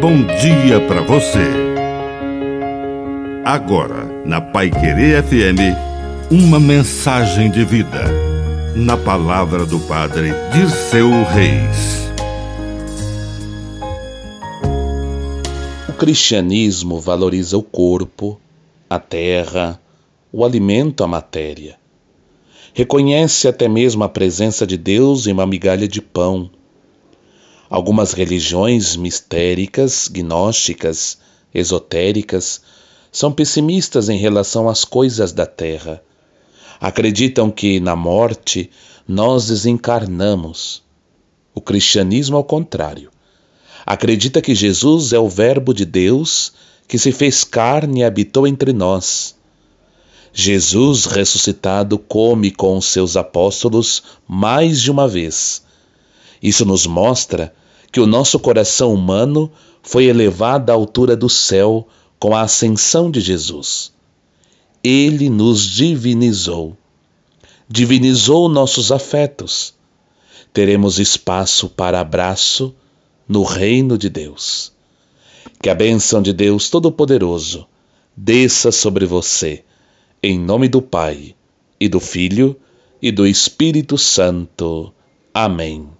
bom dia para você. Agora, na Pai Querer FM, uma mensagem de vida. Na palavra do Padre Dirceu Reis. O cristianismo valoriza o corpo, a terra, o alimento, a matéria. Reconhece até mesmo a presença de Deus em uma migalha de pão Algumas religiões mistéricas, gnósticas, esotéricas, são pessimistas em relação às coisas da terra. Acreditam que na morte nós desencarnamos. O cristianismo, ao contrário, acredita que Jesus é o Verbo de Deus que se fez carne e habitou entre nós. Jesus ressuscitado come com os seus apóstolos mais de uma vez. Isso nos mostra que o nosso coração humano foi elevado à altura do céu com a ascensão de Jesus. Ele nos divinizou. Divinizou nossos afetos. Teremos espaço para abraço no reino de Deus. Que a bênção de Deus Todo-Poderoso desça sobre você, em nome do Pai, e do Filho, e do Espírito Santo. Amém.